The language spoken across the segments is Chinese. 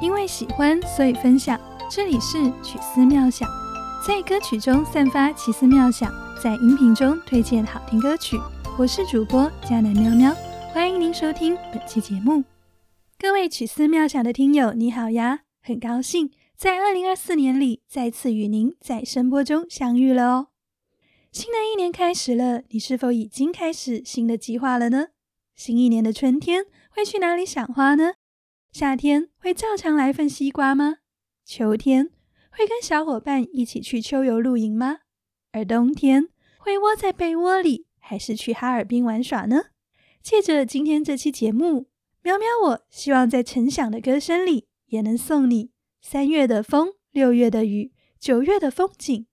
因为喜欢，所以分享。这里是曲思妙想，在歌曲中散发奇思妙想，在音频中推荐好听歌曲。我是主播佳南喵喵，欢迎您收听本期节目。各位曲思妙想的听友，你好呀！很高兴在二零二四年里再次与您在声波中相遇了哦。新的一年开始了，你是否已经开始新的计划了呢？新一年的春天会去哪里赏花呢？夏天会照常来份西瓜吗？秋天会跟小伙伴一起去秋游露营吗？而冬天会窝在被窝里，还是去哈尔滨玩耍呢？借着今天这期节目，喵喵，我希望在陈响的歌声里，也能送你三月的风，六月的雨，九月的风景。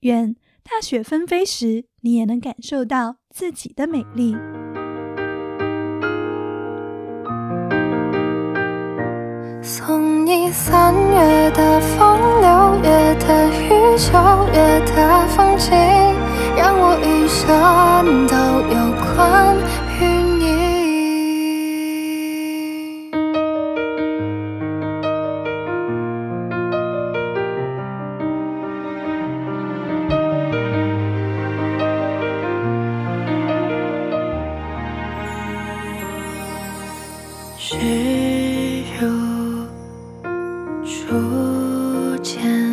愿大雪纷飞时，你也能感受到自己的美丽。你三月的风，六月的雨，九月的风景，让我一生都初见，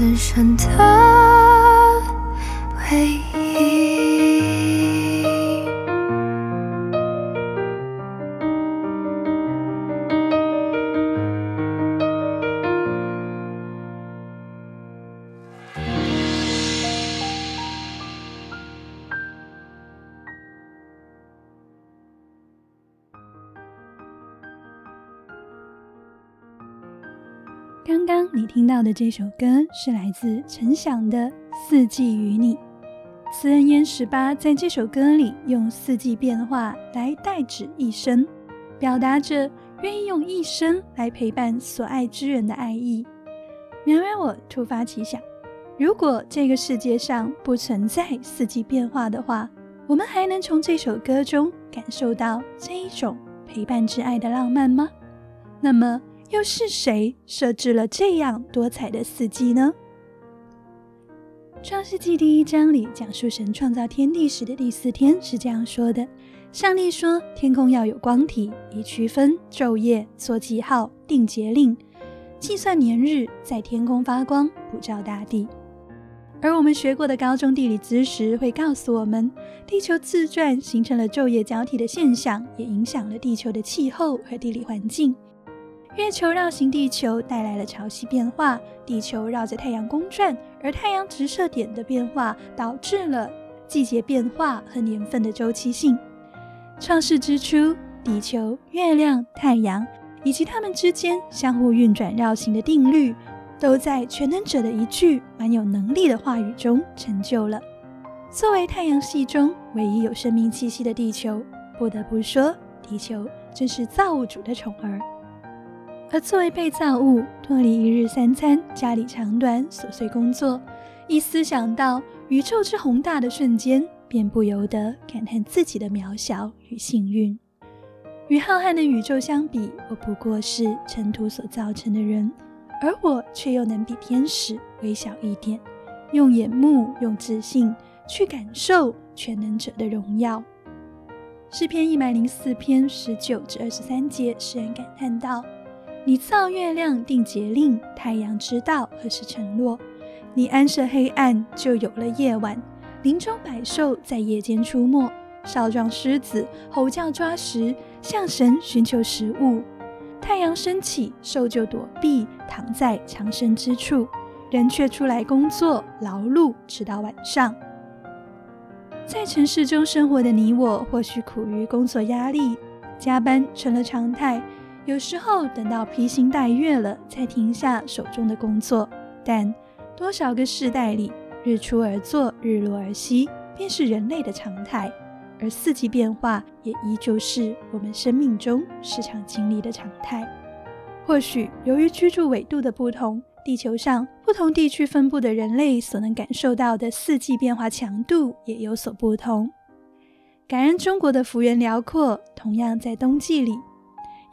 此生的。到的这首歌是来自陈响的《四季与你》。词人烟十八在这首歌里用四季变化来代指一生，表达着愿意用一生来陪伴所爱之人的爱意。苗苗，我突发奇想，如果这个世界上不存在四季变化的话，我们还能从这首歌中感受到这一种陪伴之爱的浪漫吗？那么。又是谁设置了这样多彩的四季呢？创世纪第一章里讲述神创造天地时的第四天是这样说的：上帝说，天空要有光体，以区分昼夜，做记号，定节令，计算年日，在天空发光，普照大地。而我们学过的高中地理知识会告诉我们，地球自转形成了昼夜交替的现象，也影响了地球的气候和地理环境。月球绕行地球带来了潮汐变化，地球绕着太阳公转，而太阳直射点的变化导致了季节变化和年份的周期性。创世之初，地球、月亮、太阳以及它们之间相互运转绕行的定律，都在全能者的一句蛮有能力的话语中成就了。作为太阳系中唯一有生命气息的地球，不得不说，地球真是造物主的宠儿。而作为被造物，脱离一日三餐、家里长短、琐碎工作，一思想到宇宙之宏大的瞬间，便不由得感叹自己的渺小与幸运。与浩瀚的宇宙相比，我不过是尘土所造成的人，而我却又能比天使微小一点，用眼目、用自信去感受全能者的荣耀。诗篇一百零四篇十九至二十三节，诗人感叹道。你造月亮定节令，太阳知道何时沉落。你安设黑暗，就有了夜晚。林中百兽在夜间出没，少壮狮子吼叫抓食，向神寻求食物。太阳升起，兽就躲避，躺在藏身之处。人却出来工作劳碌，直到晚上。在城市中生活的你我，或许苦于工作压力，加班成了常态。有时候等到披星戴月了，才停下手中的工作。但多少个世代里，日出而作，日落而息，便是人类的常态。而四季变化也依旧是我们生命中时常经历的常态。或许由于居住纬度的不同，地球上不同地区分布的人类所能感受到的四季变化强度也有所不同。感恩中国的幅员辽阔，同样在冬季里。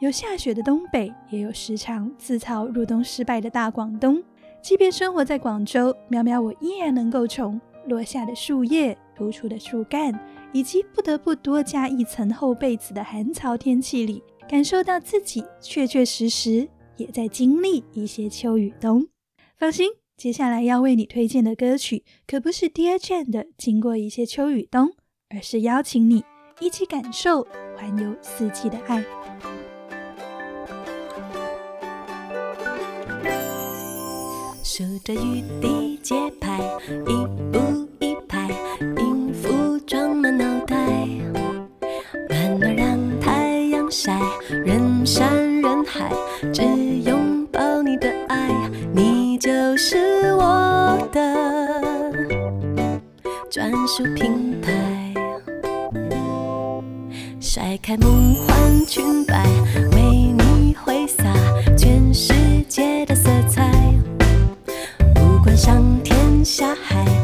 有下雪的东北，也有时常自嘲入冬失败的大广东。即便生活在广州，苗苗我依然能够从落下的树叶、突出的树干，以及不得不多加一层厚被子的寒潮天气里，感受到自己确确实实也在经历一些秋与冬。放心，接下来要为你推荐的歌曲，可不是 Dear Jane 的《经过一些秋与冬》，而是邀请你一起感受环游四季的爱。数着雨滴节拍，一步一拍，音符装满脑袋。暖暖让太阳晒，人山人海，只拥抱你的爱，你就是我的专属品牌。甩开梦幻裙摆，为你挥洒全世界的色彩。上天下海。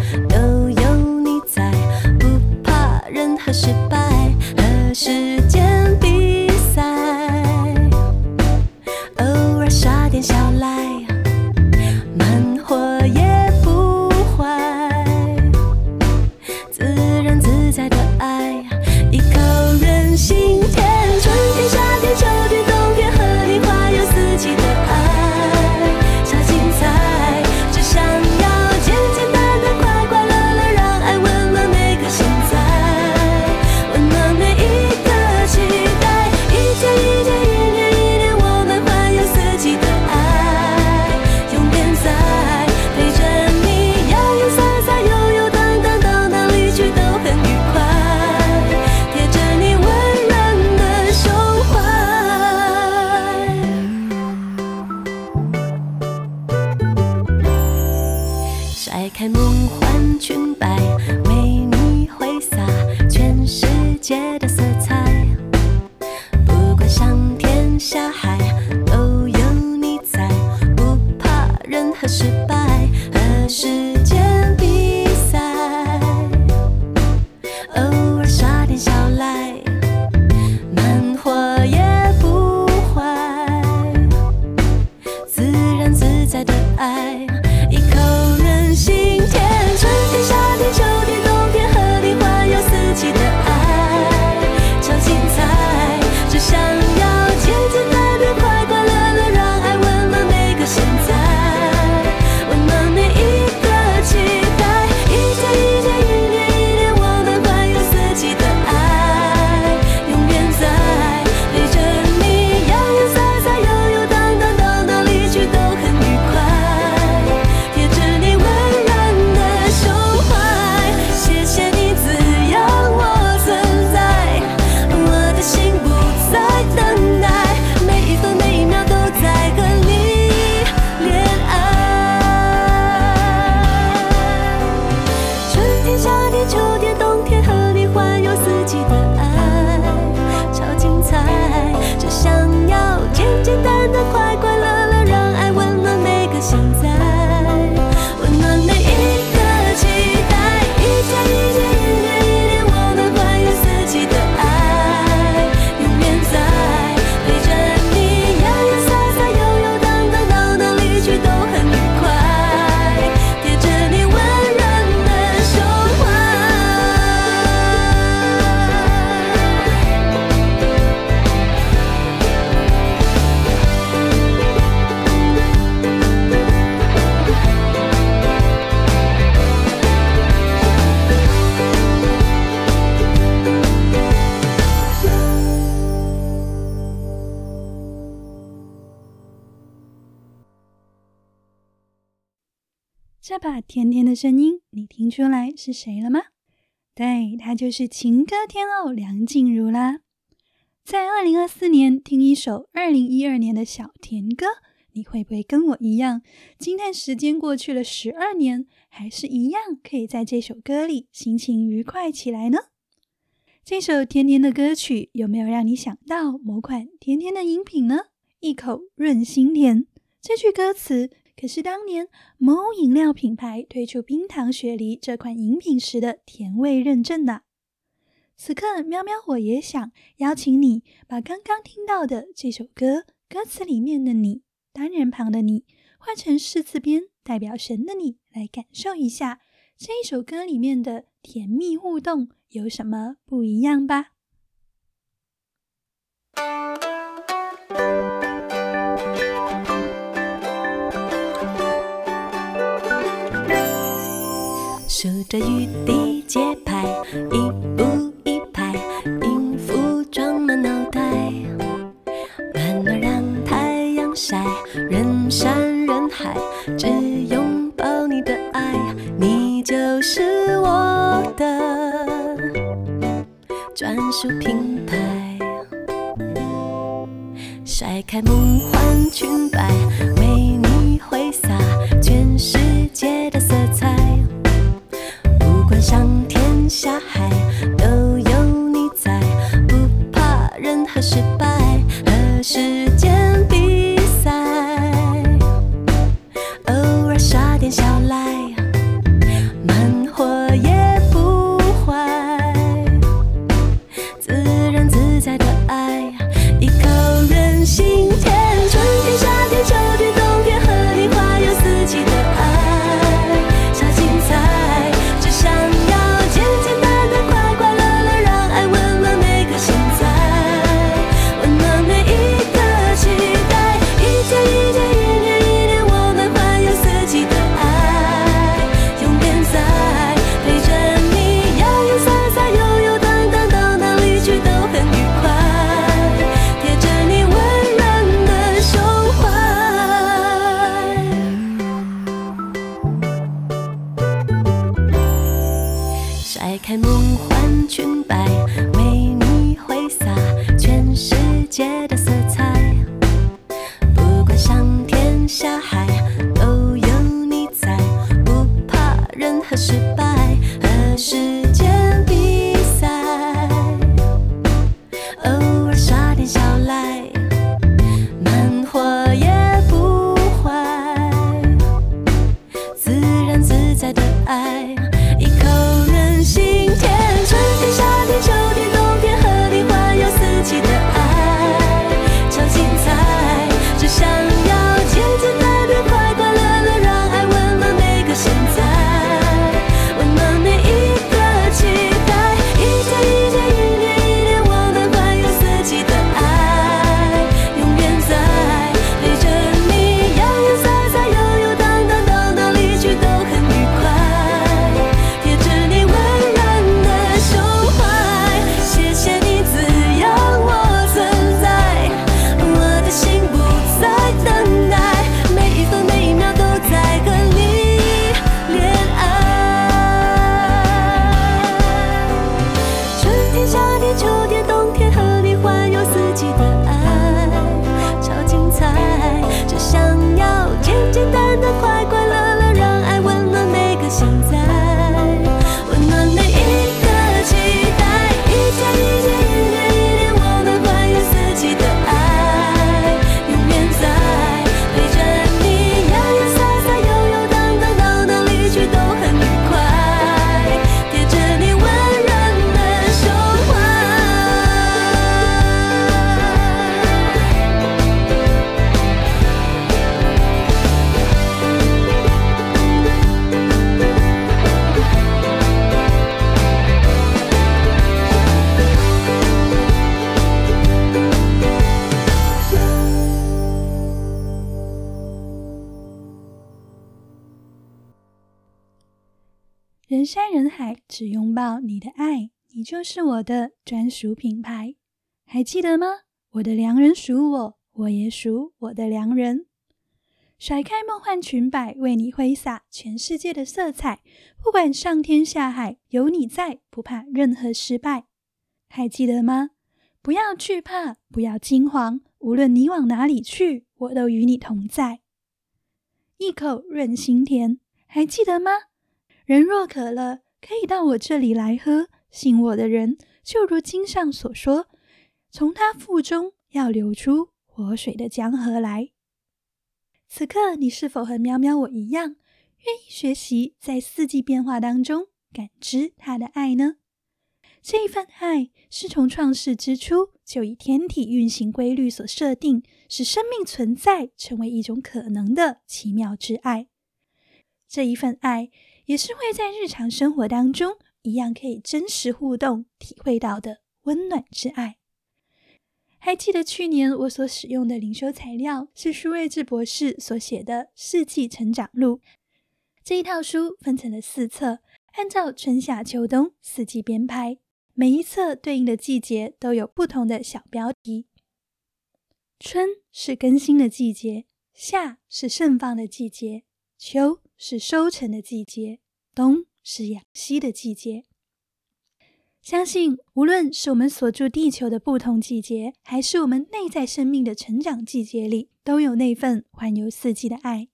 这把甜甜的声音，你听出来是谁了吗？对，她就是情歌天后梁静茹啦。在二零二四年听一首二零一二年的小甜歌，你会不会跟我一样，惊叹时间过去了十二年，还是一样可以在这首歌里心情愉快起来呢？这首甜甜的歌曲有没有让你想到某款甜甜的饮品呢？一口润心甜，这句歌词可是当年某饮料品牌推出冰糖雪梨这款饮品时的甜味认证的。此刻，喵喵我也想邀请你把刚刚听到的这首歌歌词里面的你，单人旁的你，换成四字边代表神的你，来感受一下这一首歌里面的甜蜜互动有什么不一样吧。数着雨滴节拍，一步一拍，音符装满脑袋，暖暖让太阳晒，人山人海，只拥抱你的爱，你就是我的专属品牌。甩开梦幻裙摆，为你挥洒全世界的只拥抱你的爱，你就是我的专属品牌。还记得吗？我的良人属我，我也属我的良人。甩开梦幻裙摆，为你挥洒全世界的色彩。不管上天下海，有你在，不怕任何失败。还记得吗？不要惧怕，不要惊慌，无论你往哪里去，我都与你同在。一口润心田，还记得吗？人若渴了，可以到我这里来喝。信我的人，就如经上所说，从他腹中要流出活水的江河来。此刻，你是否和喵喵我一样，愿意学习在四季变化当中感知他的爱呢？这一份爱是从创世之初就以天体运行规律所设定，使生命存在成为一种可能的奇妙之爱。这一份爱也是会在日常生活当中一样可以真实互动体会到的温暖之爱。还记得去年我所使用的灵修材料是舒瑞智博士所写的《四季成长录》这一套书，分成了四册，按照春夏秋冬四季编排，每一册对应的季节都有不同的小标题。春是更新的季节，夏是盛放的季节，秋是收成的季节，冬是养息的季节。相信，无论是我们所住地球的不同季节，还是我们内在生命的成长季节里，都有那份环游四季的爱。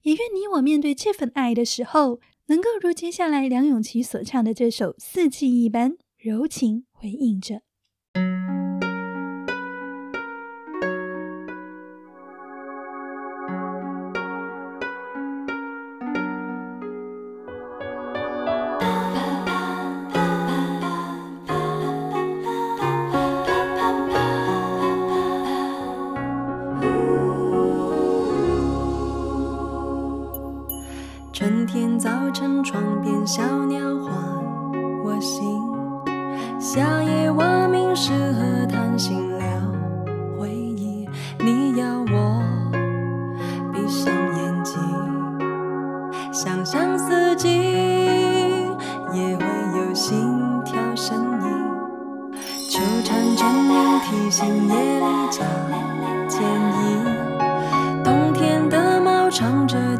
也愿你我面对这份爱的时候，能够如接下来梁咏琪所唱的这首《四季》一般柔情回应着。唱着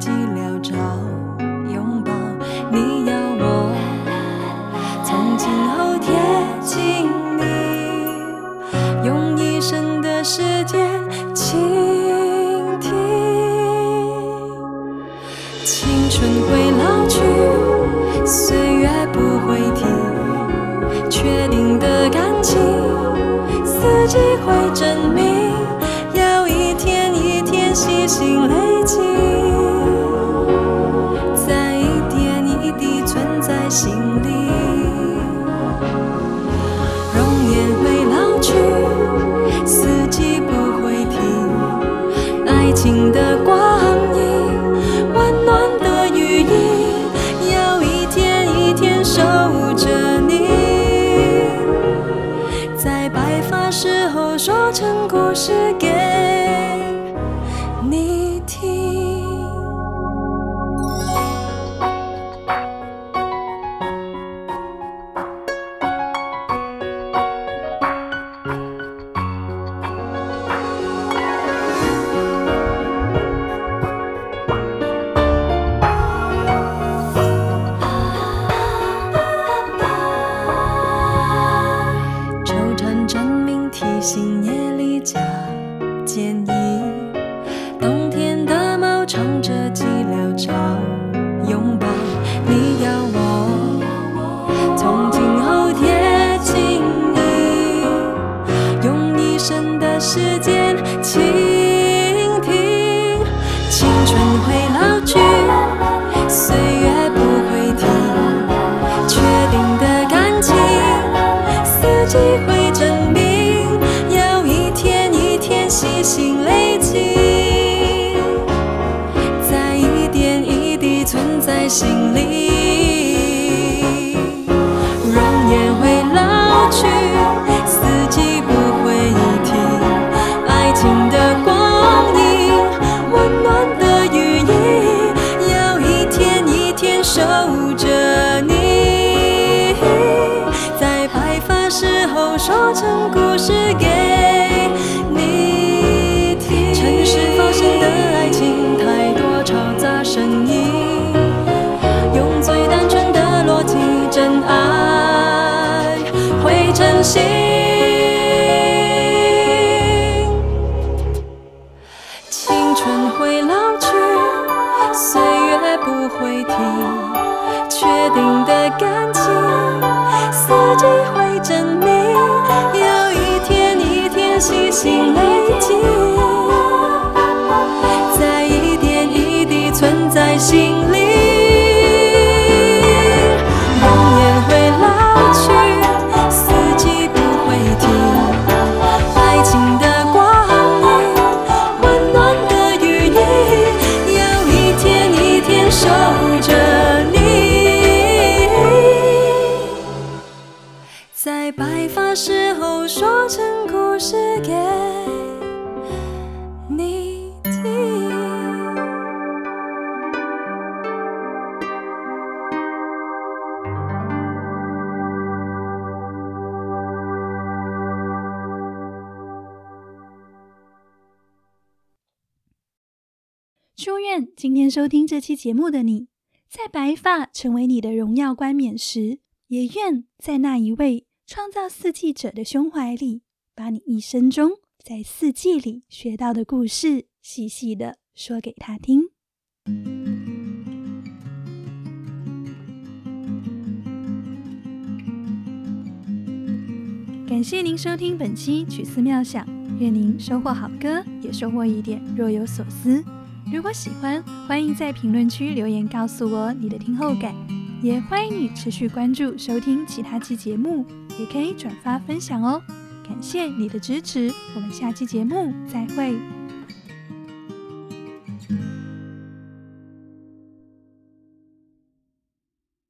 守着你。在白发时候说成故事今天收听这期节目的你，在白发成为你的荣耀冠冕时，也愿在那一位创造四季者的胸怀里，把你一生中在四季里学到的故事，细细的说给他听。感谢您收听本期曲思妙想，愿您收获好歌，也收获一点若有所思。如果喜欢，欢迎在评论区留言告诉我你的听后感，也欢迎你持续关注收听其他期节目，也可以转发分享哦。感谢你的支持，我们下期节目再会。